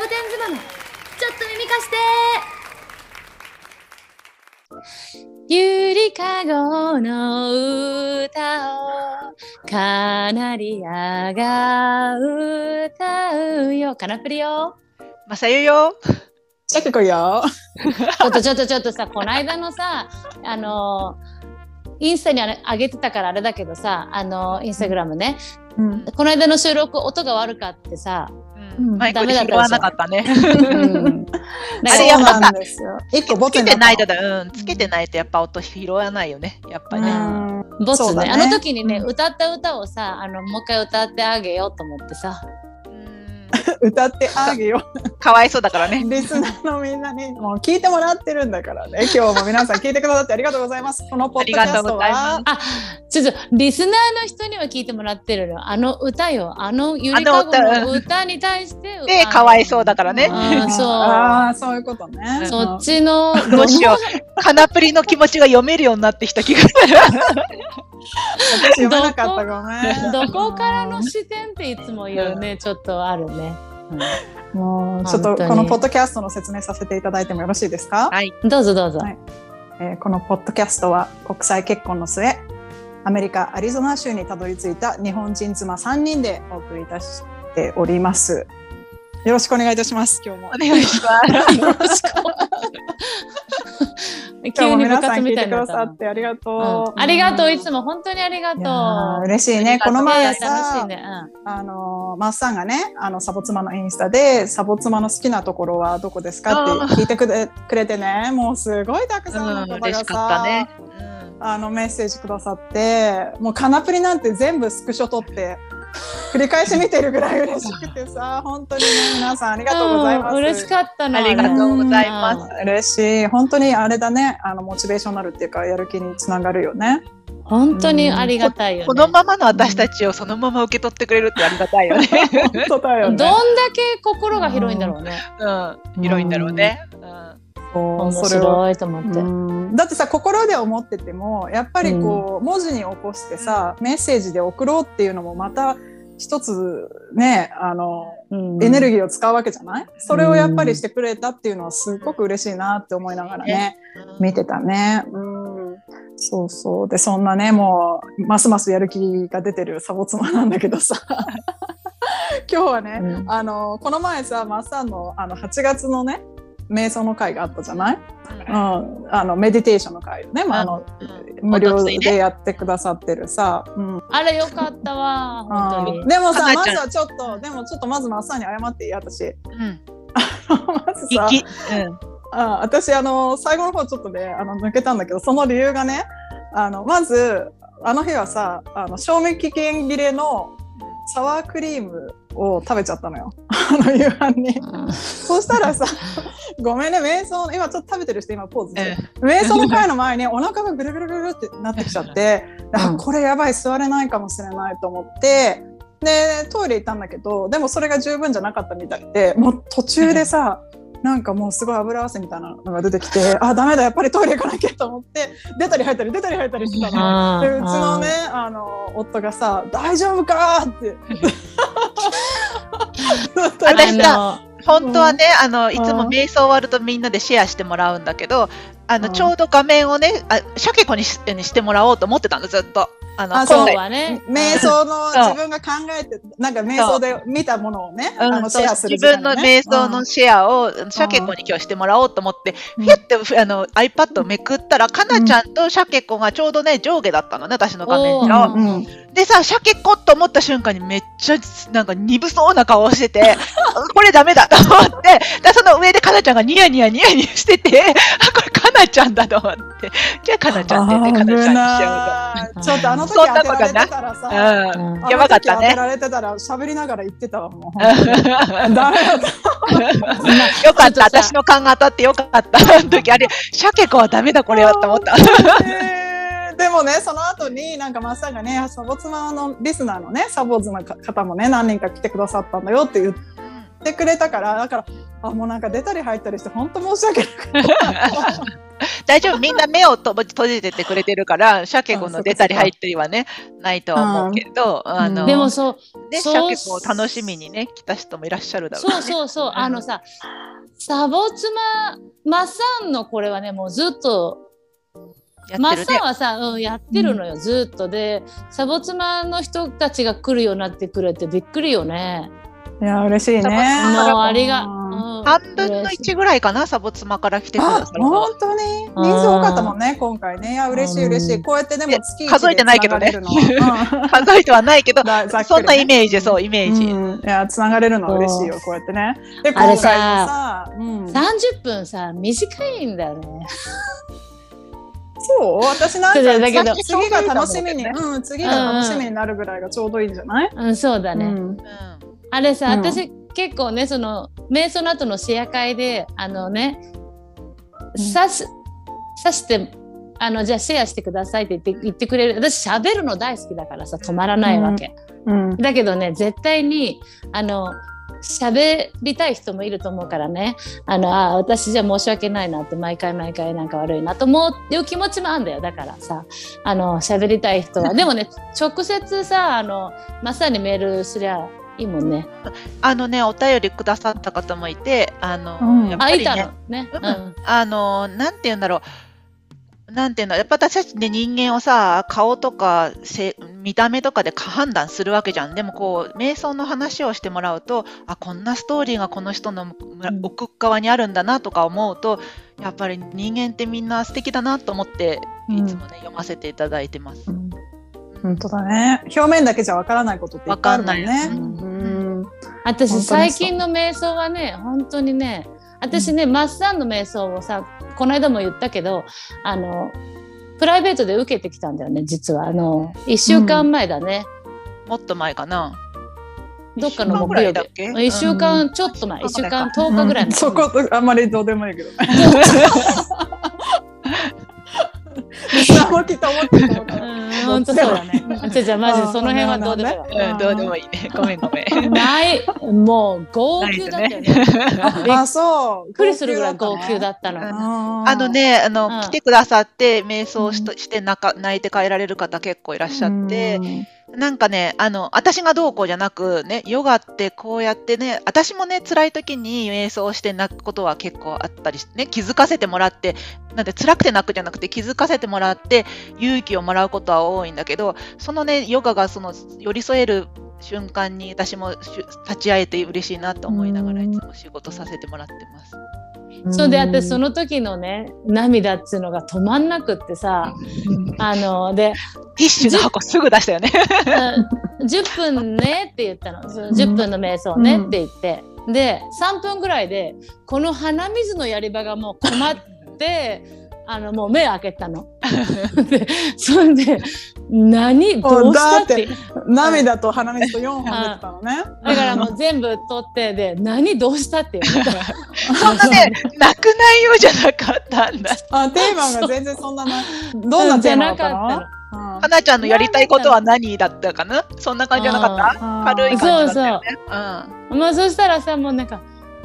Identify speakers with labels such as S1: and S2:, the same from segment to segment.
S1: ボテン妻のちょっと耳貸してゆりかごの歌をカナリアが歌うよカナプリよ
S2: まさゆよ。
S3: チェックよ。
S1: ちょっとちょっとちょっとさこの間のさあのインスタにあれ上げてたからあれだけどさあのインスタグラムね、
S3: うん。
S1: この間の収録音が悪かってさ、
S3: うん。
S2: マイクで拾わなかったね。
S1: うん、だ
S2: あれやっぱ
S3: なんですよ。一個ボ
S2: つけ
S3: ツになった。
S2: てないとだ、うん、つけてないとやっぱ音拾わないよね。やっぱね。
S3: うん。
S1: ボスね。
S3: そうだ
S1: あの時にね、
S3: うん
S1: 歌った歌をさあのもう一回歌ってあげようと思ってさ。
S2: うん
S3: 歌ってあげよ
S2: かわいそうだからね
S3: う。。リスナーのみんなにもう聞いてもらってるんだからね。今日も皆さん聞いてくださってありがとうございます。このポッドキャスト
S2: ありがとうござい
S3: は
S2: ま
S1: あちょっとリスナーの人には聞いてもらってるのあの歌よあのゆりかごの歌に対して
S2: で、かわいそうだからね。
S1: そう
S3: ああ、そういうことね。
S1: そっちの
S2: どうしよう。カナプリの気持ちが読めるようになってきた気がする。
S3: 私読めなかったごめん。
S1: どこからの視点っていつも言うねちょっとあるね、
S3: もうちょっとこのポッドキャストの説明させていただいてもよろしいですか、
S2: はい。
S1: うんどうぞどうぞ、
S3: はい。えーこのポッドキャストは国際結婚の末アメリカアリゾナ州にたどり着いた日本人妻3人でお送りいたしております。よろしくお願いいたします。今日も。
S2: お願いします。
S1: よろしく 急に部活みたい
S3: てくださ
S1: になっ
S3: ってありがとう、
S1: うん。ありがとう。いつ
S3: も
S1: も本当にありがとう。
S3: 嬉しいね。この前さ
S1: いね、
S3: あのマッサンがねあのサボ妻のインスタでサボ妻の好きなところはどこですかって聞いてくれくれてねもうすごいたくさんの
S2: うん、
S3: 方が
S2: 嬉しかった
S3: さ、
S2: ね。
S3: あのメッセージくださってもうカナプリなんて全部スクショ撮って繰り返し見てるぐらい嬉しくてさ 本当にね皆さんあり
S1: うん、
S3: がとうございます。
S1: ん嬉しかったな
S2: ありがとうございます
S1: うん
S3: 嬉しい本当にあれだねあのモチベーションになるっていうかやる気につながるよね。
S1: 本当にありがたいよね
S2: このままの私たちをそのまま受け取ってくれるってありがたいよね。
S3: 本当だよ
S1: どんだ
S3: ね。
S1: け心が広いんだろうね。
S2: うん。広いんだろうね。うん
S3: そう
S1: 面白いと思って。
S3: うんだってさ心で思っててもやっぱりこう、文字に起こしてさメッセージで送ろうっていうのもまた一つねあのエネル
S1: ギ
S3: ギーを使うわけじゃない？それをやっぱりしてくれたっていうのはすごく嬉しいなって思いながらね見てたね。うん。そうそう。でそんなねもうますますやる気が出てるサボ妻なんだけどさ。今日はね、
S1: うん。
S3: あのこの前さマッサンのあの8月のね瞑想の会があったじゃない、うん、あのメディテーションの会ね、まあ、あの無料でやってくださってるさ、うん。
S1: あれよかったわ、本当に。
S3: でもさまずはちょっとでもちょっとまずマッサンに謝っていい？私。
S2: うん。
S3: まずさ
S2: 息。うん。
S3: あ私あの最後の方ちょっとねあの抜けたんだけどその理由がねあのまずあの日はさあの賞味期限切れのサワークリームを食べちゃったのよ。あの夕飯に。
S1: うん。
S3: そしたらさ ごめんね瞑想今ちょっと食べてる人今ポーズして、
S2: う
S3: 瞑想の会の前にお腹がぐるぐるぐるってなってきちゃって、あ
S1: うん。
S3: これやばい座れないかもしれないと思って。でトイレ行ったんだけどでもそれが十分じゃなかったみたいでもう途中でさ、なんかもうすごい油汗みたいなのが出てきてあダメだやっぱりトイレ行かなきゃと思って出たり入ったり出たり入ったりしてたの。
S1: あ
S3: でうちのねあの夫がさ「大丈夫か?」って。
S2: 私さ
S1: あ
S2: 本当はね、あのいつも
S3: うん
S2: 瞑想終わるとみんなでシェアしてもらうんだけど、あの
S3: うん
S2: ちょうど画面をね、あシャケ子にしにしてもらおうと思ってたのずっと。あの
S3: あ
S1: の今日
S2: 今回
S1: はね。
S3: 瞑想の
S2: そう
S3: 自分が考えてなんか瞑想で見たものをね、
S2: うん。
S3: あのシェアする
S2: 自分の瞑想のシェアをシャケ子に今日してもらおうと思って、
S3: うん。
S2: ひゅってあの iPad をめくったら、かなちゃんとシャケ子がちょうどね、上下だったのね、私の画面
S1: お
S2: の。
S1: ー
S3: うん。
S2: でさ、シャケ子と思った瞬間にめっちゃなんか鈍そうな顔をしてて、これダメだ と思って、でその上でかなちゃんがニヤニヤニヤニヤしてて、あ、これかなちゃんだと思って、じゃあかなちゃんって言ってかなちゃんにしちゃう
S3: 危ない。ちょっとあの時
S2: そんな
S3: 当てられて
S2: ことな
S3: たらさ、
S2: と。うん。やばかったね
S3: 時当てられてたら喋りながら言ってたわもうだった
S2: よかった、私の勘が当たってよかった。あの時、あれ、シャケ子はダメだ、これはと思った。
S3: えーでもねその後になんかマッサンがねサボ妻のリスナーのねサボーズの方もね何人か来てくださったんだよって言ってくれたからだからあもうなんか出たり入ったりして本当申し訳ない。
S2: 大丈夫、みんな目をと閉じててくれてるから、鮭子の出たり入ったりはね、ないとは思うけど、あの、
S1: でもそう、
S2: ね、
S1: そう
S2: 鮭子を楽しみにね、来た人もいらっしゃるだろう
S1: そうそうそう、あのさ、サボ妻、マッサンのこれはね、もうずっと、マッサン。はさ、うん、やってるのよ、ずっと。で、サボ妻の人たちが来るようになってくれてびっくりよね。
S3: いや嬉しいね。
S2: もう
S1: ありが、
S2: 半分の1ぐらいかな、サボ妻から来てくだ
S3: あ
S2: さる
S3: 本当に？人数多かったもんね今回ね。いや嬉しい嬉しい。こうやってでも月
S2: 数えてないけどね。数えてはないけど、そんなイメージ、そう、イメージ。
S3: うん、いや繋がれるのは嬉しいよこうやってね。で今
S1: あれ
S3: 回も
S1: さ
S3: さ、うん、
S1: 30分さ、短いんだよね。
S3: そう？私なんか
S1: だけど。
S3: 次が楽しみに、
S2: う
S3: うん、次が楽しみになるぐらいがちょうどいいんじゃない、
S1: うん、そうだね。
S3: うん。
S2: うん
S1: あれさ、
S3: うん。
S1: 私結構ねその瞑想の後のシェア会であのねさしさしてあのじゃあシェアしてくださいって言って言ってくれる。私喋るの大好きだからさ止まらないわけ、
S3: うん。
S1: だけどね絶対にあの喋りたい人もいると思うからね。あのあ私じゃ申し訳ないなって毎回毎回なんか悪いなと思ういう気持ちもあるんだよ。だからさあの喋りたい人は。でもね直接さあのまさにメールすりゃいいもんね
S2: あのね、お便りくださった方もいて、あの、
S3: うん
S2: やっぱりね
S1: の、ね。
S2: う
S1: うんん。
S2: あの、なんて言うんだろう。なんていうの、やっぱ私たちね、人間をさ、顔とかせ見た目とかで判断するわけじゃん。でもこう、瞑想の話をしてもらうと、あ、こんなストーリーがこの人の奥側にあるんだなとか思うと、やっぱり人間ってみんな素敵だなと思って、
S3: うん
S2: いつもね、読ませていただいてます。
S3: うん本当だね。表面だけじゃわからないことっていっぱいあるもんね。
S2: わかんない。
S3: うん。
S1: 私、最近の瞑想はね、本当にね、私ね、マッサンの瞑想をさ、この間も言ったけど、あの、プライベートで受けてきたんだよね、実は。あの、1週間前だね。
S2: もっと前かな。
S1: どっかの木曜日。
S2: いだっけ
S1: ？1週間ちょっと前、1週間10日ぐらい前。
S3: うん。そこあんまりどうでもいいけど リスナーもきっと思ってると思うから
S1: うん、本当そうだね。じゃあじゃあマジでその辺はどうでもいいわ。
S2: うん、どうでもいいね。ごめんごめん。
S1: ない、もう号泣だったよね。
S3: あそう
S1: びっくりするぐらい号泣だったの。
S3: あ
S2: あのね、あの、
S1: うん
S2: 来てくださって、瞑想しとして泣か泣いて帰られる方結構いらっしゃって、なんかね、あの、私がどうこうじゃなく、ね、ヨガってこうやってね、私もね、辛い時に瞑想して泣くことは結構あったりしてね、気づかせてもらって、なんで辛くて泣くじゃなくて気づかせてもらって勇気をもらうことは多いんだけど、そのね、ヨガがその寄り添える瞬間に私も立ち会えて嬉しいなと思いながら
S3: うん
S2: いつも仕事させてもらってます。
S1: それで私その時のね涙っつうのが止まんなくってさあので
S2: ティッシュの箱すぐ出したよね。
S1: うん。10分ねって言ったの。その10分の瞑想ねって言って、で3分ぐらいでこの鼻水のやり場がもう困ってあのもう目開けたの。でそれで何どうしたって。
S3: 涙と鼻水と4本出てたのね。
S1: だからもう全部取ってで何どうしたって言われた
S2: そんなね、泣く内容じゃなかったんだ。
S3: あテーマが全然そんななどんなテーマだったの？
S1: か
S3: うん
S2: 花ちゃんのやりたいことは何だったかな？そんな感じじゃなかった？軽い感じだったよね。
S1: まあそしたらさもうなんか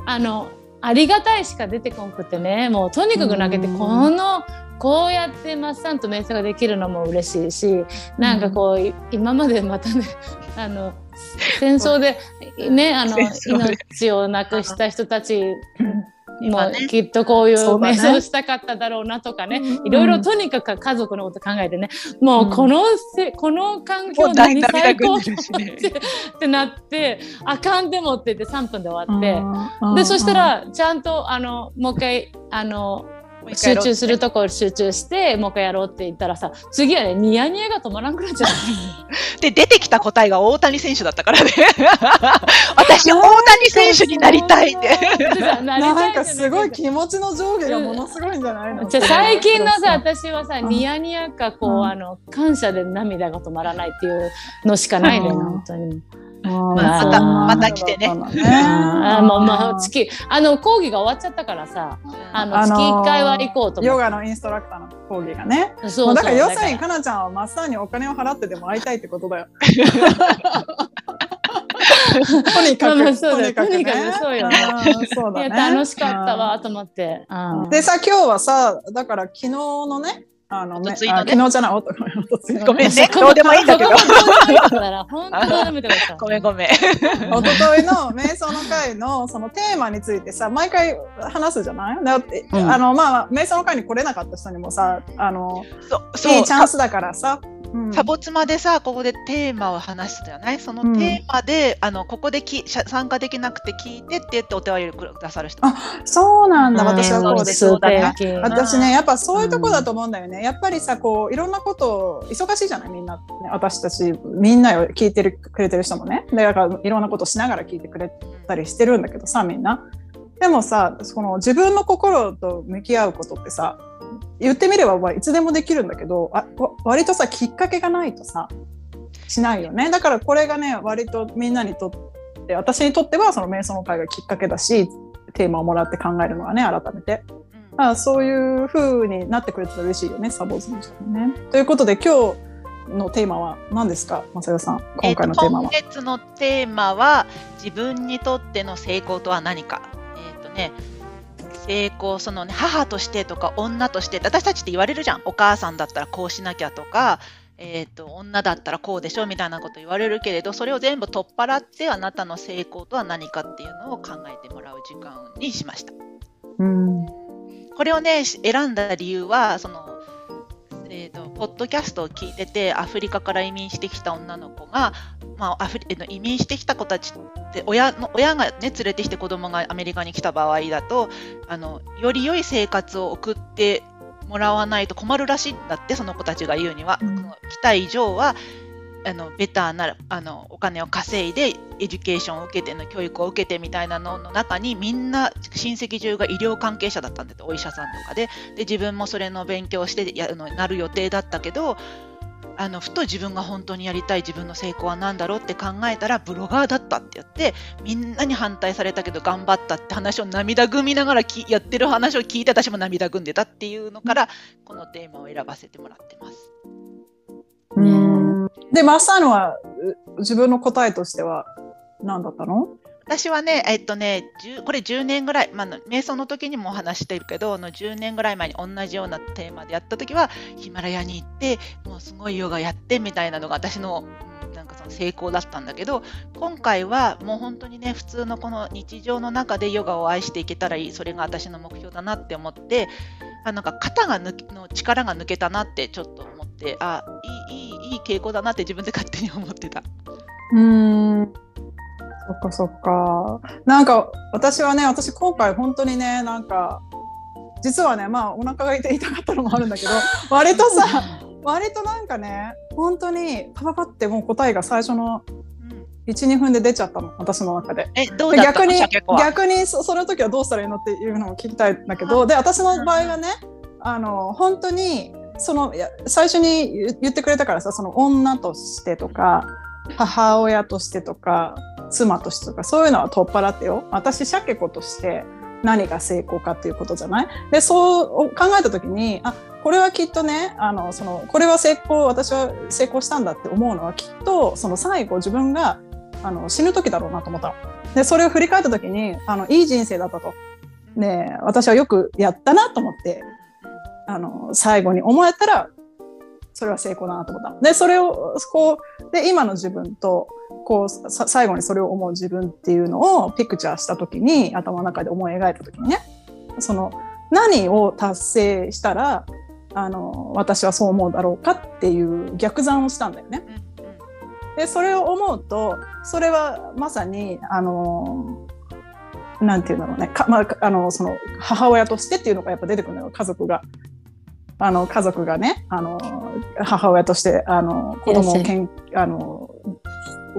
S1: あのありがたいしか出てこんくてね。もうとにかく泣けて
S3: うん。
S1: このこうやってマッサンと瞑想ができるのも嬉しいしなんかこうい今までまたねあの戦争でねあの命をなくした人たちもきっとこういう瞑想したかっただろうなとかね。
S3: うん
S1: いろいろとにかく家族のこと考えてね。もうこのせこの環境何
S2: 涙
S1: 最高ってなってあかんでもって言って3分で終わって。
S3: うん。
S1: でそしたらちゃんとあのもう一回あの集中するところ集中してもう一回やろうって言ったらさ次はねニヤニヤが止まらんくなっちゃっ
S2: で、出てきた答えが大谷選手だったからね。私、大谷選手になりたいって。
S1: た。なりたい
S3: なんかすごい
S1: じ
S3: 気持ちの上下がものすごいんじゃないの？
S1: ゃ最近のさ
S3: あ
S1: 私はさ
S3: うん
S1: ニヤニヤかこう、
S3: うん
S1: あの感謝で涙が止まらないっていうのしかないのよ、
S3: うん
S1: 本当に。
S3: ま
S1: また
S2: また来てね。
S1: あもうまあ月あの講義が終わっちゃったからさあの月1回は行こうと。
S3: ヨガのインストラクターの講義がね。
S1: そう
S3: だから要するに
S1: だか
S3: かなちゃんはマッサーにお金を払ってでも会いたいってことだよ。とにかく、
S1: う
S3: とにかく
S1: そうよ
S3: そうだ
S1: いや
S3: ね。
S1: 楽しかったわと思って。うん。
S3: でさ今日はさだから昨日のねあのね。昨日じゃない？おとついの。
S2: ごめんね。どうでもいいんだけど。ごめん。ごめん。
S3: おとといの瞑想の会のそのテーマについてさ毎回話すじゃないだって、
S1: うん。
S3: あのまあ瞑想の会に来れなかった人にもさあの
S2: そうそう
S3: いいチャンスだからさ、うん。
S2: サボ妻でさここでテーマを話すじゃない？そのテーマで、あのここでき参加できなくて聞いてって言ってお手割りくださる人。
S3: あそうなんだ、
S1: うん。
S3: 私はこうです。
S2: そうだ
S3: 私ねやっぱそういうとこだと思うんだよね、やっぱりさこういろんなこと忙しいじゃない？みんな、ね、私たちみんなを聞いてるくれてる人もね。でだからいろんなことしながら聞いてくれたりしてるんだけどさみんな。でもさその自分の心と向き合うことってさ言ってみればまあいつでもできるんだけどあわ割とさきっかけがないとさしないよねだからこれがね割とみんなにとって私にとってはその瞑想の会がきっかけだしテーマをもらって考えるのはね改めて。
S2: うん
S3: まあ、そういう風になってくれたら嬉しいよね、サボーズの人もね。ということで、今日のテーマは何ですか、マサヨさん。今回のテーマは。
S2: えーと今月のテーマは自分にとっての成功とは何か。えっ、とね成功そのね母としてとか女として私たちって言われるじゃんお母さんだったらこうしなきゃとか、えー、と女だったらこうでしょみたいなこと言われるけれどそれを全部取っ払ってあなたの成功とは何かっていうのを考えてもらう時間にしました。
S3: うん。
S2: これをねし選んだ理由はその、えー、とポッドキャストを聞いててアフリカから移民してきた女の子が、まあ、アフリえ移民してきた子たちって親の親が、ね、連れてきて子供がアメリカに来た場合だとあのより良い生活を送ってもらわないと困るらしいんだってその子たちが言うには、
S3: うん。
S2: 来た以上はあのベターなあのお金を稼いで education を受けての教育を受けてみたいなのの中にみんな親戚中が医療関係者だったんだってお医者さんとかでで自分もそれの勉強してやのなる予定だったけどあのふと自分が本当にやりたい自分の成功は何だろうって考えたらブロガーだったって言ってみんなに反対されたけど頑張ったって話を涙ぐみながらきやってる話を聞いて私も涙ぐんでたっていうのからこのテーマを選ばせてもらってます。
S3: うんで、マッサーノは自分の答えとしては何だったの？
S2: 私はね、えっとね、これ10年ぐらい、まあ、瞑想の時にもお話ししてるけど、あの10年ぐらい前に同じようなテーマでやった時は、ヒマラヤに行って、もうすごいヨガやってみたいなのが私の、なんかその成功だったんだけど、今回はもう本当にね、普通のこの日常の中でヨガを愛していけたらいい、それが私の目標だなって思って、あなんか肩が抜けの力が抜けたなってちょっと思って、あいいいいいい傾向だなって 自分で勝手に思ってた。
S3: うん。そっかそっか。なんか私はね、私今回本当にね、なんか、実はね、まあお腹が痛い痛かったのもあるんだけど、割とさ、割となんかね、本当にパパパってもう答えが最初の
S2: うん
S3: 1、2分で出ちゃったの、私の中で。
S2: え、どう
S3: 逆に逆にそその時はどうしたらいいのっていうのを聞きたいんだけどで私の場合はねあの本当にその最初に言言ってくれたからさその女としてとか母親としてとか妻としてとかそういうのは取っ払ってよ。私シャケ子として何が成功かっていうことじゃない？でそう考えた時にあこれはきっとねあのそのこれは成功私は成功したんだって思うのはきっとその最後自分があの死ぬ時だろうなと思った。でそれを振り返った時にあのいい人生だったと。で私はよくやったなと思ってあの最後に思えたらそれは成功だなと思った。でそれをこで今の自分とこう最後にそれを思う自分っていうのをピクチャーした時に頭の中で思い描いた時にねその何を達成したらあの私はそう思うだろうかっていう逆算をしたんだよね。でそれを思うとそれはまさにあのなんていうんだろうねか、まあ、あのその母親としてっていうのがやっぱ出てくるのよ家族が。あの家族がねあの母親としてあの子供をけんあの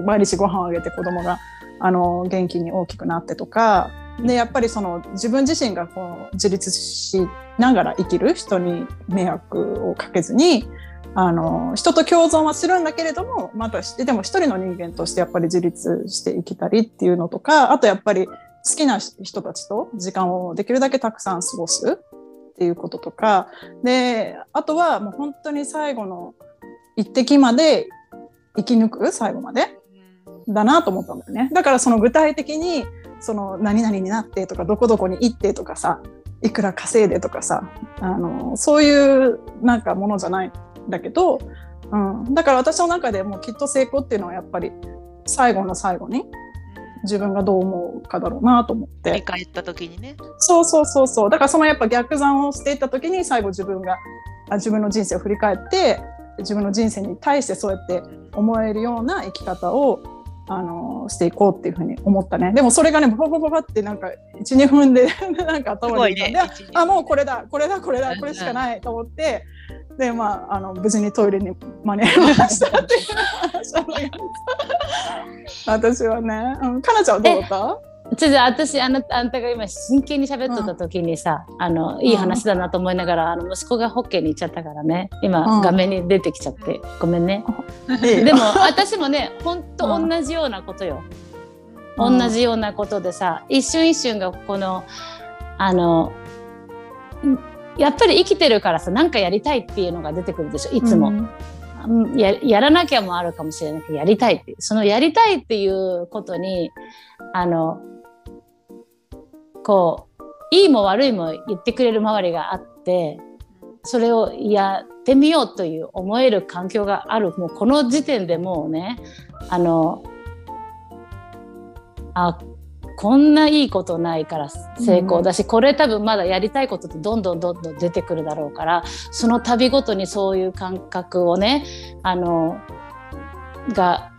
S3: 毎日ご飯をあげて子供があの元気に大きくなってとかでやっぱりその自分自身がこう自立しながら生きる人に迷惑をかけずにあの人と共存はするんだけれどもまたでも一人の人間としてやっぱり自立していけたりっていうのとかあとやっぱり好きな人たちと時間をできるだけたくさん過ごすっていうこととかであとはもう本当に最後の一滴まで生き抜く最後までだなと思ったんだよね。だからその具体的にその何々になってとかどこどこに行ってとかさいくら稼いでとかさあのそういうなんかものじゃないだけど、うん、だから私の中でもきっと成功っていうのはやっぱり最後の最後に自分がどう思うかだろうなと思っ
S2: 振り
S3: て
S2: 返った時にね。
S3: そうそうそうそう。だからそのやっぱ逆算をしていった時に最後自分があ自分の人生を振り返って自分の人生に対してそうやって思えるような生き方をあのしていこうっていうふうに思ったね。でもそれがねパパパパってなんか12分で なんか
S2: す
S3: 頭に浮かんで。あもうこれだこれだこれだこれしかないと思ってでまああの無事にトイレに間に合いましたっていう話 私はね、うん、かなちゃんはどうだった？
S1: ちょっと私あのあんたが今真剣に喋っとった時にさ、あのいい話だなと思いながら、あの息子がホッケーに行っちゃったからね。今、
S3: うん。
S1: 画面に出てきちゃって。ごめんね。でも私もねほんと
S3: うん
S1: 同じようなことよ、
S3: うん。
S1: 同じようなことでさ一瞬一瞬がこのあのんやっぱり生きてるからさ何かやりたいっていうのが出てくるでしょいつも、
S3: うん。
S1: うんややらなきゃもあるかもしれないけどやりたいって。そのやりたいっていうことにあのこういいも悪いも言ってくれる周りがあってそれをやってみようという思える環境がある。もうこの時点でもうねあのあこんないいことないから成功。だし、これ多分まだやりたいことってどんどんどんどん出てくるだろうからその度ごとにそういう感覚をねあのが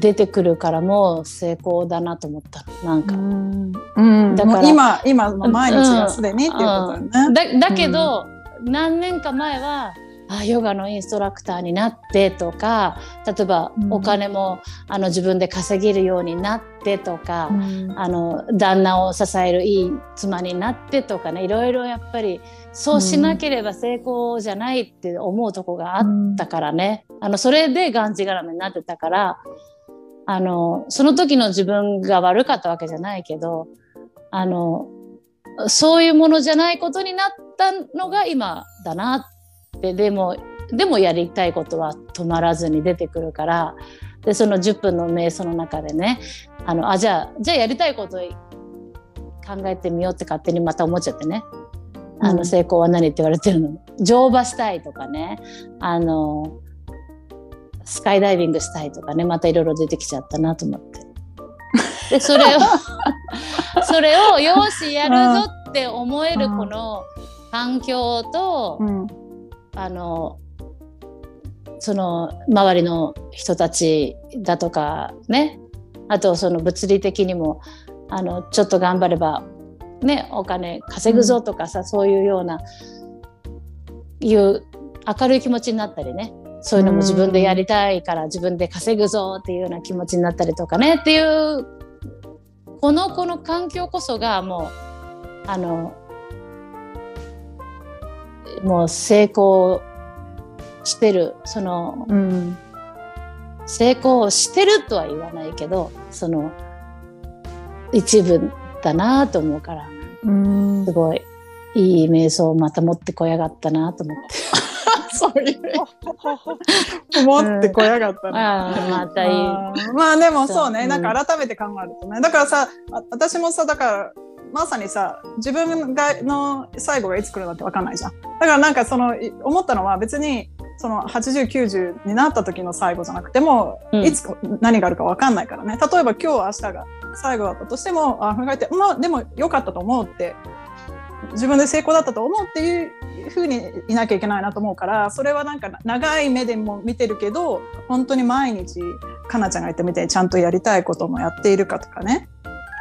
S1: 出てくるからもう成功だなと思った。なんか。
S3: うん、
S1: だから。
S3: 今今の毎日がすでにっていうことだよね。
S1: だだけど、何年か前はあヨガのインストラクターになってとか例えば
S3: うん。
S1: お金も、あの自分で稼げるようになってとか、
S3: うん。
S1: あの旦那を支えるいい妻になってとかねいろいろやっぱりそうしなければ成功じゃないって思うとこがあったからね、あのそれでがんじがらめになってたからあのその時の自分が悪かったわけじゃないけどあのそういうものじゃないことになったのが今だなってでもでもやりたいことは止まらずに出てくるからでその10分の瞑想の中でねあのあじゃあじゃあやりたいこと考えてみようって勝手にまた思っちゃってね。あ
S3: うん
S1: の成功は何って言われてるの乗馬したいとかねあのスカイダイビングしたいとかねまたいろいろ出てきちゃったなと思って。でそれを それをよしやるぞって思える
S3: うん
S1: この環境と
S3: うん。
S1: あのその周りの人たちだとかねあとその物理的にもあのちょっと頑張ればねお金稼ぐぞとかさ、そういうようないう明るい気持ちになったりねそういうのも自分でやりたいから自分で稼ぐぞっていうような気持ちになったりとかねっていうこのこの環境こそがもうあのもう成功してるその
S3: うん
S1: 成功してるとは言わないけどその一部だなと思うから
S3: うん
S1: すごいいい瞑想をまた持ってこやがったなと思って。
S3: そういう。思ってこやがった
S1: またいい。
S3: まあでもそうね、
S1: うん
S3: なんか改めて考えるとね。だからさあ私もさだからまさにさ自分がの最後がいつ来るのって分かんないじゃん。だからなんかそのい思ったのは別にその8090になった時の最後じゃなくても、
S1: うん。
S3: いつ何があるか分かんないからね。例えば今日明日が最後だったとしてもあ振り返ってまあでも良かったと思うって自分で成功だったと思うっていうふうにいなきゃいけないなと思うからそれはなんか長い目でも見てるけど本当に毎日かなちゃんが言ったみたいにちゃんとやりたいこともやっているかとかね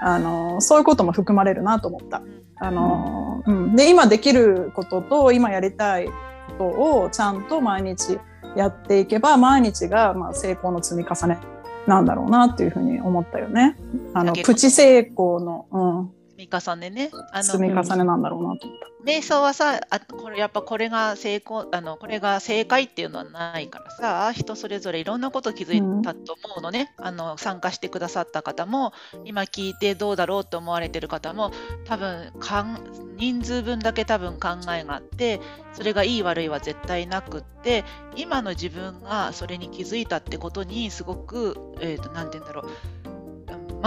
S3: あのそういうことも含まれるなと思った。あのうん、で今できることと今やりたいことをちゃんと毎日やっていけば毎日がまあ成功の積み重ねなんだろうなっていうふうに思ったよね。あのプチ成功の、うん、
S2: み重ねね。あ
S3: 積み重ねなんだろうなと思っ
S2: 瞑想はさあこれやっぱこれが成功あのこれが正解っていうのはないからさ人それぞれいろんなこと気づいたと思うのね、あの参加してくださった方も今聞いてどうだろうと思われてる方も多分かん人数分だけ多分考えがあってそれがいい悪いは絶対なくって今の自分がそれに気づいたってことにすごく何、えーと、なんて言うんだろう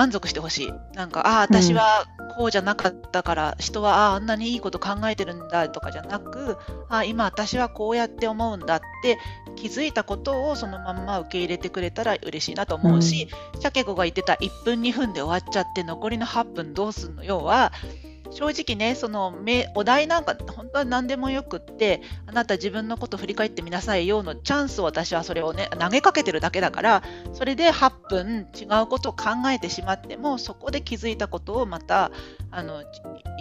S2: 満足してほしい。なんか、ああ、私はこうじゃなかったから、うん、人はああ、あんなにいいこと考えてるんだとかじゃなく、ああ、今私はこうやって思うんだって気づいたことをそのまんま受け入れてくれたら嬉しいなと思うし、うん、シャケ子が言ってた1分2分で終わっちゃって残りの8分どうすんの？要は、正直ねそのお題なんか本当は何でもよくってあなた自分のこと振り返ってみなさいよのチャンスを私はそれをね投げかけてるだけだからそれで8分違うことを考えてしまってもそこで気づいたことをまたあの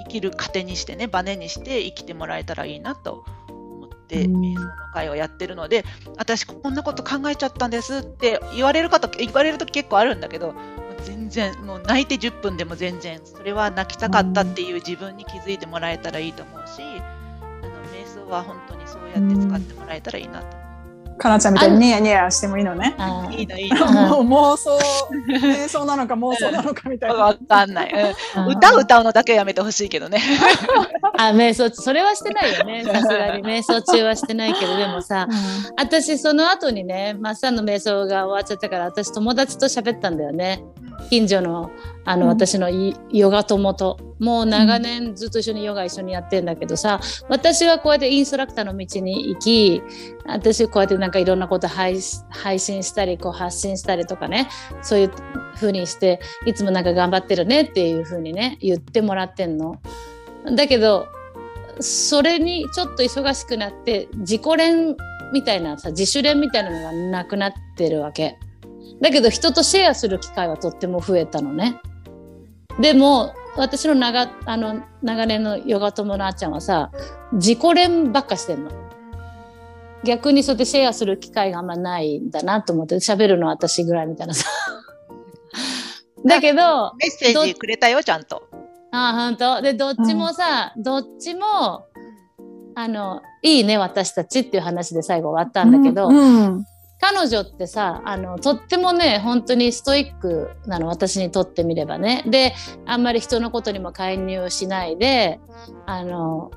S2: 生きる糧にしてねバネにして生きてもらえたらいいなと思って瞑想の会をやってるので私こんなこと考えちゃったんですって言われる方言われると結構あるんだけど全然もう泣いて10分でも全然それは泣きたかったっていう自分に気づいてもらえたらいいと思うし、あの瞑想は本当にそうやって使ってもらえたらいいなと
S3: かなちゃんみたいにニヤニヤしてもいいのね。
S2: いいのいいの。
S3: もう妄想、瞑想なのか妄想なのかみたいな。
S2: わかんない、うん。歌歌うのだけやめてほしいけどね。
S1: あ、瞑想、それはしてないよね。さすがに瞑想中はしてないけど、でもさ、うん、私その後にね、マッサンの瞑想が終わっちゃったから、私友達と喋ったんだよね。近所のあの、うん、私のヨガ友ともう長年ずっと一緒にヨガ一緒にやってんだけどさ私はこうやってインストラクターの道に行き私こうやってなんかいろんなこと配信したりこう発信したりとかねそういう風にしていつもなんか頑張ってるねっていう風にね言ってもらってんの。だけどそれにちょっと忙しくなって自己練みたいなさ自主練みたいなのがなくなってるわけ。だけど人とシェアする機会はとっても増えたのね。でも私の長あの長年のヨガ友のあっちゃんはさ自己練ばっかしてんの。逆にそうやってシェアする機会があんまないんだなと思って喋るのは私ぐらいみたいなさ。だけど
S2: メッセージくれたよちゃんと。
S1: あ本当でどっちもさ、うん、どっちもあのいいね私たちっていう話で最後終わったんだけど、うんうん彼女ってさあのとってもね本当にストイックなの私にとってみればね。であんまり人のことにも介入しないであの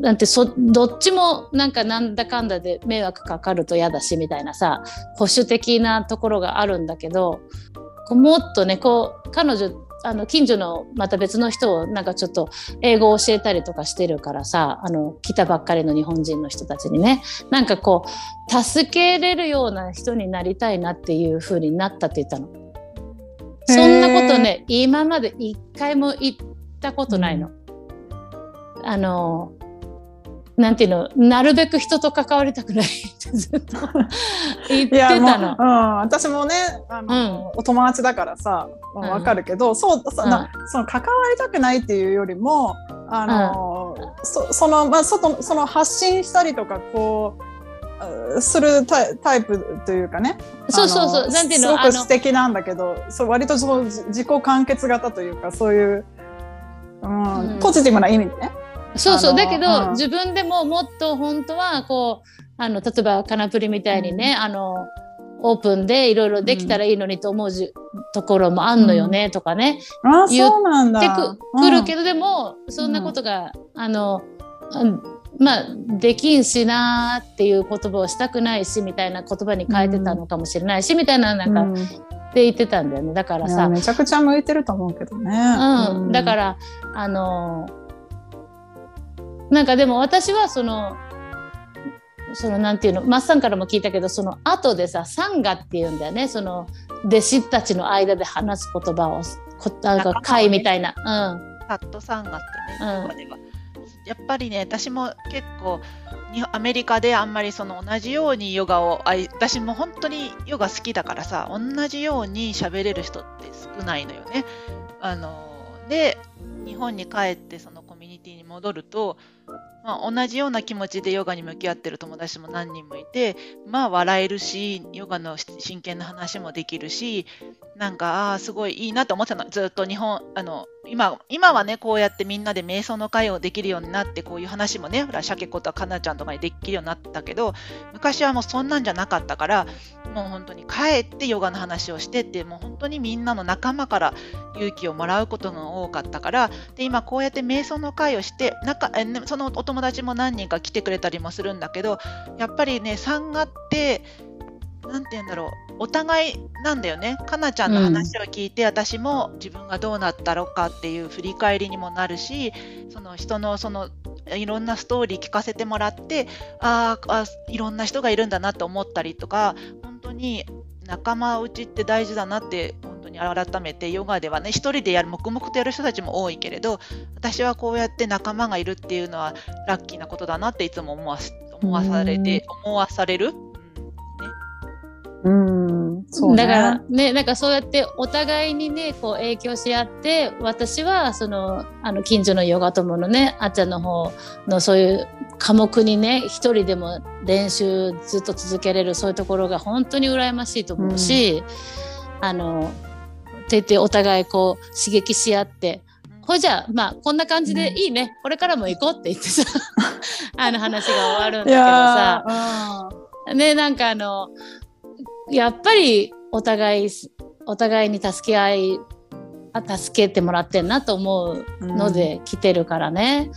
S1: なんてそどっちもなんかなんだかんだで迷惑かかると嫌だしみたいなさ保守的なところがあるんだけどこうもっとねこう彼女あの近所のまた別の人をなんかちょっと英語を教えたりとかしてるからさあの来たばっかりの日本人の人たちにねなんかこう助けれるような人になりたいなっていう風になったって言ったの。そんなことね今まで一回も言ったことないの。うん、あのなんていうのなるべく人と関わりたくない。ってずっと。言ってたの。
S3: うん、私もねあの、うん、お友達だからさわ、かるけど、うん、そうそ,、の関わりたくないっていうよりもあの、そそのまあ外その発信したりとかこうするタイプというかね。
S1: そうそうそう。なんていうの
S3: すごく素敵なんだけどそう割とその自己完結型というかそういう、うん。ポジティブな意味でね。
S1: そうそう。だけど、うん、自分でももっと本当はこうあの例えばカナプリみたいにね、うん、あのオープンでいろいろできたらいいのにと思うじ、ところもあんのよね、とかね、
S3: あ言って
S1: くるけど、でもそんなことが、あのまあできんしなっていう言葉をしたくないしみたいな言葉に変えてたのかもしれないし、みたいななんか、って言ってたんだよね。だからさ
S3: めちゃくちゃ向いてると思うけどね。
S1: うん、だからあのなんかでも私はそのそのなんていうのマッサンからも聞いたけどその後でさサンガっていうんだよねその弟子たちの間で話す言葉をこなんか会みたいな。うん。
S2: タットサンガってね、うん、やっぱりね私も結構アメリカであんまりその同じようにヨガをあ私も本当にヨガ好きだからさ同じように喋れる人って少ないのよね。あので日本に帰ってその戻るとまあ、同じような気持ちでヨガに向き合ってる友達も何人もいて、まあ笑えるし、ヨガの真剣な話もできるし、なんか、ああ、すごいいいなと思ってたの。ずっと日本、あの、今、今はね、こうやってみんなで瞑想の会をできるようになって、こういう話もね、ほら、シャケ子とかなちゃんとかにできるようになったけど、昔はもうそんなんじゃなかったから、もう本当に帰ってヨガの話をしてって、もう本当にみんなの仲間から勇気をもらうことが多かったから、で、今こうやって瞑想の会をして、なか、そのお友達も何人か来てくれたりもするんだけど、やっぱりね、産がって、なんて言うんだろう、お互いなんだよね。かなちゃんの話を聞いて、うん、私も自分がどうなったろうかっていう振り返りにもなるし、その人のそのいろんなストーリー聞かせてもらってああいろんな人がいるんだなと思ったりとか本当に仲間内って大事だなって本当に改めてヨガではね一人でやる黙々とやる人たちも多いけれど私はこうやって仲間がいるっていうのはラッキーなことだなっていつも思わ思わされて思わされる
S3: うんそう、
S1: ね、だからねなんかそうやってお互いにねこう影響し合って私はそのあの近所のヨガ友のねあっちゃんの方のそういう科目にね一人でも練習ずっと続けれるそういうところが本当に羨ましいと思うし、うん、あのって言ってお互いこう刺激し合ってこれじゃあまあこんな感じでいいね、うん、これからも行こうって言ってさ あの話が終わるんだけどさ、ねなんかあのやっぱりお互いお互いに助け合い助けてもらってんなと思うので来てるからね、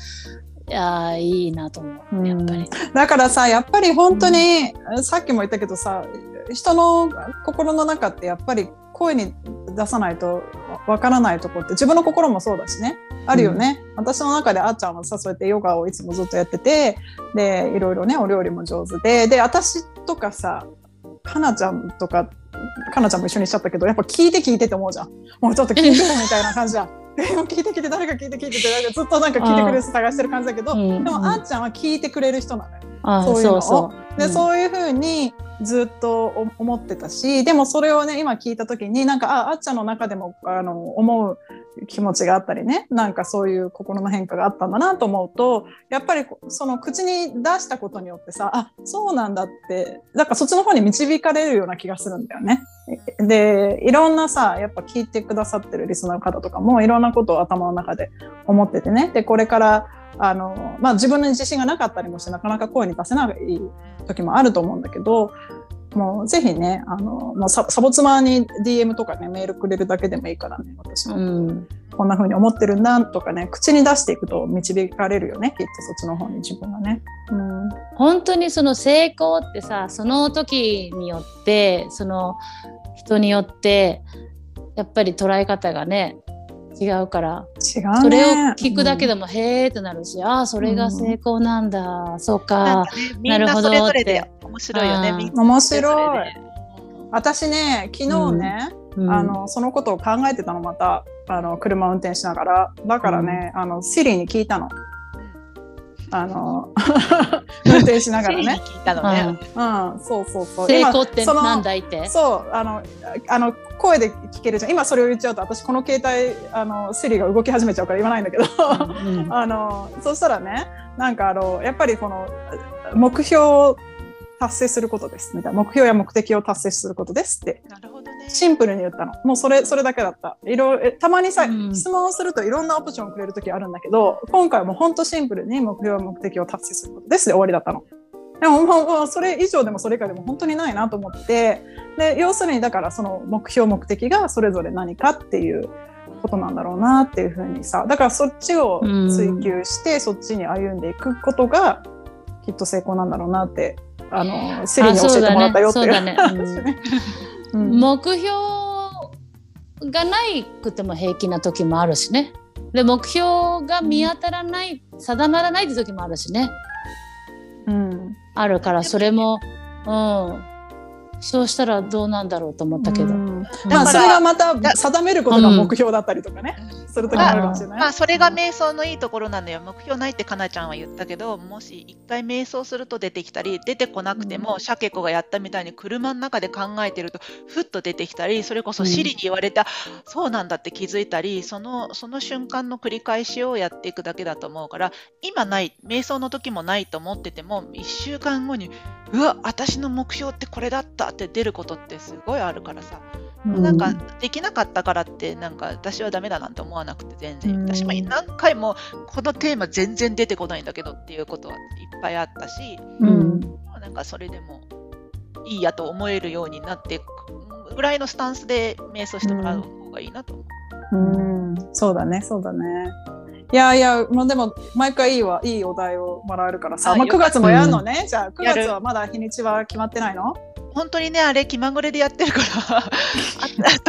S1: うん、いやいいなと思う。やっぱり、
S3: だからさやっぱり本当に、うん、さっきも言ったけどさ人の心の中ってやっぱり声に出さないとわからないとこって自分の心もそうだしね。あるよね、うん、私の中であっちゃんはさそうやってヨガをいつもずっとやっててでいろいろねお料理も上手で。で私とかさかなちゃんとか、かなちゃんも一緒にしちゃったけど、やっぱ聞いて聞いてって思うじゃん。もうちょっと聞いてみたいな感じじゃん。聞いて聞いて誰か聞いて聞いてってずっとなんか聞いてくれる人探してる感じだけど、でもあっちゃんは聞いてくれる人なのよ。そういうのを。そうそうで、そういうふうにずっと思ってたし、でもそれをね、今聞いた時になんか、あ、あっちゃんの中でもあの思う気持ちがあったりねなんかそういう心の変化があったんだなと思うとやっぱりその口に出したことによってさあそうなんだってだからそっちの方に導かれるような気がするんだよね。でいろんなさやっぱ聞いてくださってるリスナーの方とかもいろんなことを頭の中で思っててねでこれからあの、まあ、自分の自信がなかったりもしてなかなか声に出せない時もあると思うんだけどもうぜひね、あの、もうサボ妻に DM とかね、メールくれるだけでもいいからね、私も。うん、こんな風に思ってるんだとかね、口に出していくと導かれるよね、きっとそっちの方に自分がね。
S1: うん、本当にその成功ってさ、その時によって、その人によって、やっぱり捉え方がね、違うから。
S3: 違う、ね、
S1: それを聞くだけでも、うん、へーってなるしああそれが成功なんだ、うん、そうか。な,、るほどって。
S2: 面白いよね
S3: 面白い。私ね昨日ね、うん、あのそのことを考えてたのまた。あの車運転しながら。だからね、あのシリに聞いたの。あの 運転しながらね。
S2: 聞いたのね。
S3: うん、うん、そうそうそう。
S1: 成功ってなんだいって？
S3: そうあのあの声で聞けるじゃん。今それを言っちゃうと私この携帯あのセリが動き始めちゃうから言わないんだけど、うんうん、あのそしたらねなんかあのやっぱりこの目標達成することですみたいな目標や目的を達成することですって
S2: なるほど、ね、
S3: シンプルに言ったの。もうそれそれだけだった。いろたまにさ、うん、質問をするといろんなオプションをくれる時あるんだけど今回はもうほんとシンプルに目標や目的を達成することですで終わりだったの。でももうそれ以上でもそれ以下でも本当にないなと思って。で要するにだからその目標目的がそれぞれ何かっていうことなんだろうなっていうふうにさだからそっちを追求して、うん、そっちに歩んでいくことがきっと成功なんだろうなってあのセリに教えてもらったよっていう、ね。ね
S1: うん、目標がないくても平気な時もあるしね。で目標が見当たらない、うん、定まらないって時もあるしね、うん、あるからそれも、うん、そうしたらどうなんだろうと思ったけど。
S3: うん。
S2: だから
S3: まあそれがまた定めることが目標だったりとかね、する時もあるかもしれない。
S2: まあそれが瞑想のいいところなのよ目標ないってかなちゃんは言ったけどもし一回瞑想すると出てきたり出てこなくても、シャケ子がやったみたいに車の中で考えてるとふっと出てきたりそれこそシリに言われた、そうなんだって気づいたりそのその瞬間の繰り返しをやっていくだけだと思うから今ない瞑想の時もないと思ってても1週間後にうわ私の目標ってこれだったって出ることってすごいあるからさ。
S3: うん。
S2: なんかできなかったからってなんか私はダメだなんて思わなくて全然。
S3: うん。
S2: 私も何回もこのテーマ全然出てこないんだけどっていうことはいっぱいあったし
S3: うん。
S2: なんかそれでもいいやと思えるようになってぐらいのスタンスで瞑想してもらう方がいいなと思う。
S3: うん、そうだね、そうだね。いやいや、もうでも、毎回いいわ、いいお題をもらえるからさ。まあ、9
S2: あよかった。
S3: 月もやるのね。じゃあ、9
S2: やる。
S3: 月はまだ日にちは決まってないの？
S2: 本当にねあれ気まぐれでやってるから。あ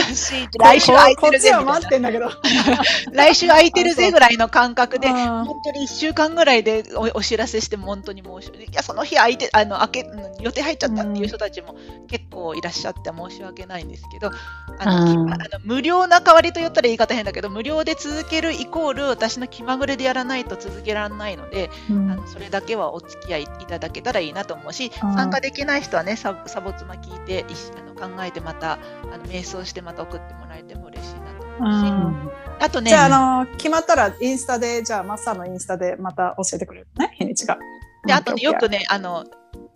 S2: 私来週空いてるぜ
S3: 待ってんだけど。
S2: 来週空いてるぜぐらいの感覚で
S3: うん。
S2: 本当に1週間ぐらいでおお知らせしても本当に申し訳いやその日空いてあの開けうん予定入っちゃったっていう人たちも結構いらっしゃって申し訳ないんですけどあの、あの無料な代わりと言ったら言い方変だけど無料で続けるイコール私の気まぐれでやらないと続けられないので、あのそれだけはお付き合いいただけたらいいなと思うし、
S3: うん。
S2: 参加できない人はねササボ妻聞いてあの考えてまたあの瞑想してまた送ってもらえても嬉しいなと思うし、
S3: うん。
S2: あとね
S3: じゃあ、あの、決まったらインスタで、じゃあ、マッサーのインスタでまた教えてくれるね、日にちが。
S2: であとね、よく
S3: ね。
S2: ね、あの、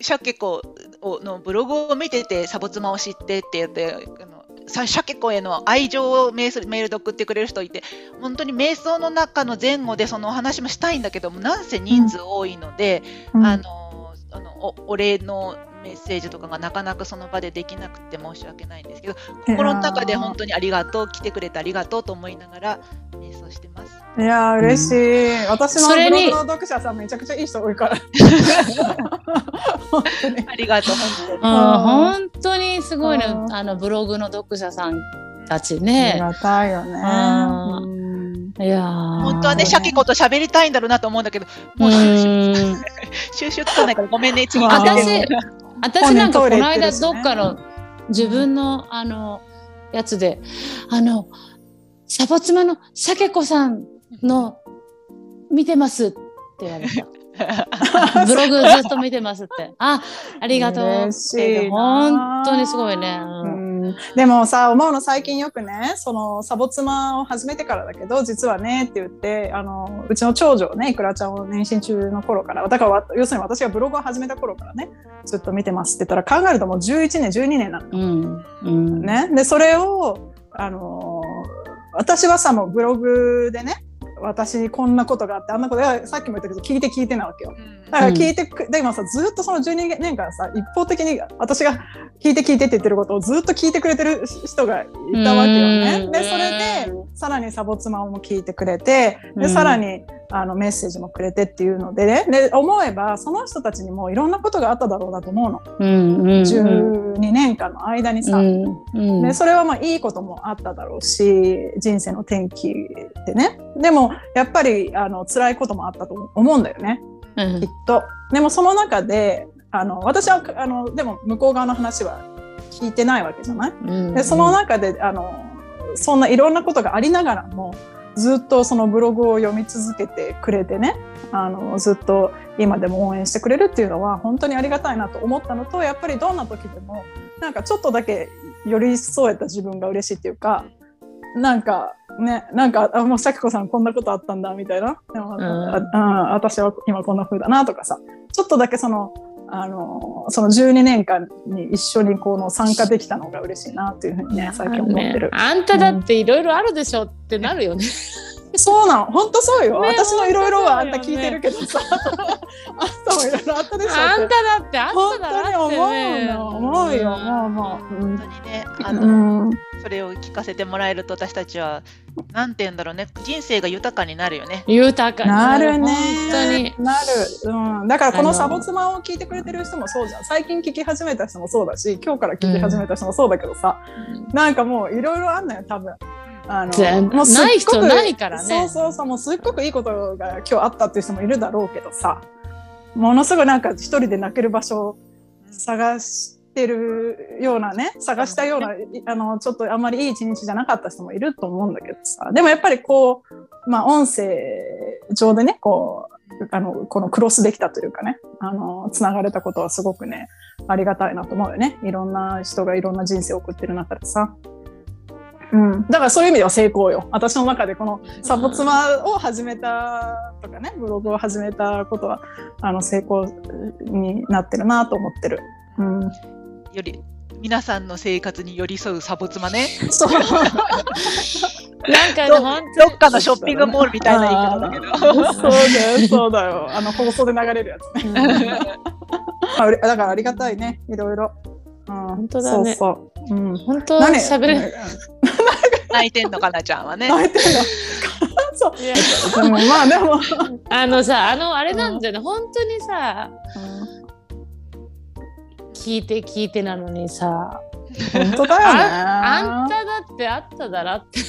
S2: シャケ子のブログを見てて、サボ妻を知ってって言って、あのさシャケ子への愛情をメールメールで送ってくれる人いて、本当に瞑想の中の前後でそのお話もしたいんだけども、なんせ人数多いので、
S3: うん。
S2: あのあのおお礼のメッセージとかがなかなかその場でできなくて申し訳ないんですけど、心の中で本当にありがとう、来てくれてありがとうと思いながら瞑想してます。
S3: いやー、嬉しい。私の
S1: それに
S3: ブログの読者さんめちゃくちゃいい人多いから。本当に
S2: ありがとう、本当に。
S1: うん本当にすごいね
S3: うん
S1: あのブログの読者さんたち
S3: あり
S1: ね。
S3: がたいよね。
S1: うん
S3: うん
S1: いやー
S2: 本当はね、シャケ子と喋りたいんだろうなと思うんだけど、もう収集収集つかないからごめんね、次
S1: 私私なんかこの間どっかの自分のあのやつであのサボ妻のシャケ子さんの見てますって言われた。ブログずっと見てますって。あ、ありがとうっ
S3: て
S1: 本当にすごいね。
S3: うんでもさ思うの最近よくねそのサボ妻を始めてからだけど実はねって言ってあのうちの長女ねいくらちゃんを妊娠中の頃からだからわ要するに私がブログを始めた頃からねずっと見てますって言ったら考えるともう11年12年なのよ
S1: うん。うん。
S3: ね。で、それを、あのー私はさ、もうブログでね、私にこんなことがあって、あんなことがさっきも言ったけど、聞いて聞いてなわけよ。だから聞いてく、で今さ、ずっとその12年間さ、一方的に私が聞いて聞いてって言ってることをずっと聞いてくれてる人がいたわけよね。
S1: うん
S3: で、それで、さらにサボ妻も聞いてくれて、で、
S1: うん
S3: さらに、あの、メッセージもくれてっていうのでね、で、思えば、その人たちにもいろんなことがあっただろうなと思うの。
S1: うん。うん。
S3: 12年間の間にさ。
S1: うん。うん。
S3: でそれはまあいいこともあっただろうし人生の転機でねでもやっぱりあの辛いこともあったと思うんだよね
S1: うん
S3: きっと。でもその中であの私はあのでも向こう側の話は聞いてないわけじゃない？
S1: うん
S3: でその中であのそんないろんなことがありながらもずっとそのブログを読み続けてくれてねあのずっと今でも応援してくれるっていうのは本当にありがたいなと思ったのとやっぱりどんな時でもなんかちょっとだけ寄り添えた自分が嬉しいっていうかなんかねなんかあもう咲子さんこんなことあったんだみたいな。でも、
S1: ん。
S3: ああ私は今こんな風だなとかさちょっとだけそのあのその12年間に一緒にこの参加できたのが嬉しいなっていうふうにね最近思ってる。
S1: ねあんただっていろいろあるでしょってなるよね。
S3: そうなの、本当そうよ。
S1: ね
S3: 私のいろいろはあんた聞いてるけどさ、あんたもいろいろあったでしょ
S1: あんた。だってあん
S3: 本
S1: ただって
S3: 当に思う
S1: ね
S3: の、思うよ、もうもう。
S2: 本当にね、あ
S3: う
S2: の、
S3: ん、
S2: それを聞かせてもらえると私たちは、なんて言うんだろうね、人生が豊かになるよね。
S1: 豊かに
S3: なるね。
S1: 本当に。
S3: なる。うん。だからこ
S1: あの
S3: のサボ妻を聞いてくれてる人もそうじゃん。最近聞き始めた人もそうだし、今日から聞き始めた人もそうだけどさ、なんかもういろいろあんのよ、多分。あの
S1: 全
S3: もう
S1: ない人ないからね
S3: そうそうそう、もうすっごくいいことが今日あったっていう人もいるだろうけどさ、ものすごいなんか一人で泣ける場所を探してるようなね探したようなあのちょっとあんまりいい一日じゃなかった人もいると思うんだけどさでもやっぱりこう、まあ、音声上でねこうあのこのクロスできたというかねあのつながれたことはすごくねありがたいなと思うよねいろんな人がいろんな人生を送ってる中でさ。うん、だからそういう意味では成功よ。私の中でこのサボ妻を始めたとかね、ブログを始めたことはあの成功になってるなと思ってる。うん、
S2: より皆さんの生活に寄り添うサボ妻ね。
S3: そう。
S1: なんかね
S2: どっかのショッピングモールみたいな言い方だけど。
S3: そうだよ、そうだよ。あの放送で流れるやつね。あうれだからありがたいね、いろいろ。うん、
S1: 本当だね
S3: そうそう。うん。
S1: 本当
S3: 何？
S1: 喋れ
S2: 泣いてんのかなちゃんはね。
S3: 泣いてるの。そう。でもまあでも。
S1: あのさあのあれなんだよね、本当にさ聞いて聞いてなのにさ
S3: 本当だよね。
S1: ああんただってあっただらって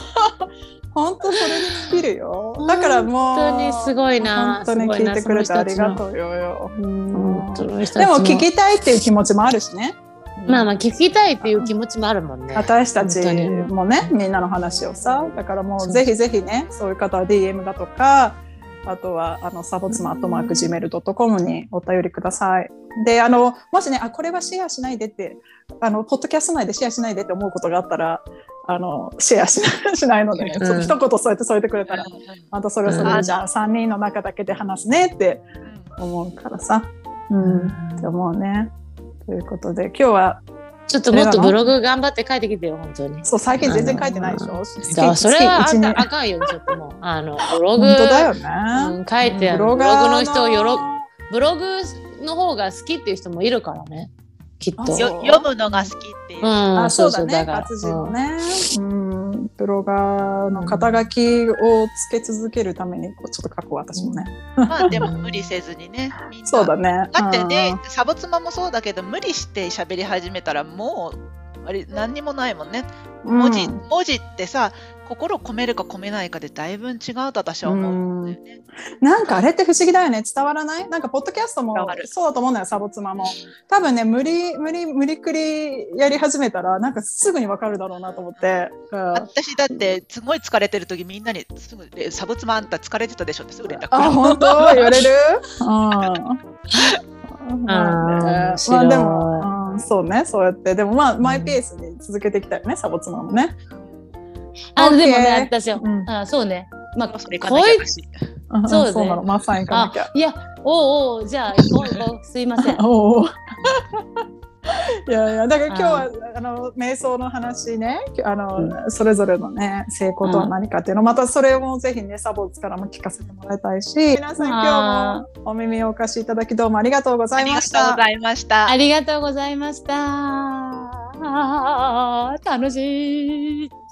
S3: 本当それに尽きるよ。だからもう。
S1: 本当にすごいな
S3: 本当に聞いてくれてありが
S1: う
S3: とうよよ。でも聞きたいっていう気持ちもあるしね。
S1: まあまあ聞きたいっていう気持ちもあるもんね
S3: 私たちもねみんなの話をさだからもうぜひぜひねそういう方は DM だとかあとはあのサボツマアットマーク Gmail.com にお便りください。であのもしねあこれはシェアしないでってあのポッドキャスト内でシェアしないでって思うことがあったらあのシェアしないしないので、ね、
S1: うん
S3: 一言添えて添えてくれたら、またそれをそれでじゃあ3人の中だけで話すねって思うからさ。うん、って思うね。ということで今日は
S1: ちょっともっとブログ頑張って書いてきてよ本当に。
S3: そう最近全然書いてないでしょ。
S1: じゃあそれはあんたあかんよちょっともう。あのブログ
S3: 本当だよね。
S1: うん、書いてあるブログの人をよろブログの方が好きっていう人もいるからねきっと。
S2: 読むのが好きっていう。
S1: うん
S3: あそうだね。活字のね、うん、ブロガーの肩書きをつけ続けるためにこうちょっと書く私もね、
S2: まあでも無理せずにね。
S3: そうだね。
S2: だってね、サボ妻もそうだけど、無理して喋り始めたらもう、あれ、何にもないもんね。
S3: うん。
S2: 文字、文字ってさ、心込めるか込めないかでだいぶ違うと私は思う。ね。
S3: なんかあれって不思議だよね。伝わらない？なんかポッドキャストもそうだと思うんだよサボ妻も。多分ね無理無理無理くりやり始めたらなんかすぐにわかるだろうなと思って、うん。
S2: 私だって、すごい疲れてる時みんなにすぐ、えサボ妻あんた疲れてたでしょってすぐ連絡
S3: あ、本当？言われる？うん。まあまあでも、うん、そうね、そうやって、でもまあ、マイペースに続けていきたいよね、サボ妻もね。
S1: あでもね
S3: OK
S1: 私は、
S3: うん
S1: あそうねまあ
S2: それかなきゃだし。
S3: うん
S1: そうね
S3: そうなの、マッサン行かな
S1: あ
S3: きゃ。
S1: いやおうおうじゃあ行こう行こうすいません
S3: おお。いやいや、だから今日は、あの、瞑想の話ね、あの、それぞれのね、成功とは何かっていうの、またそれもぜひね、サボツからも聞かせてもらいたいし、皆さん今日もお耳をお貸しいただきどうもありがとうございました。
S2: とうございました
S1: あ。りがとうございました。楽しい。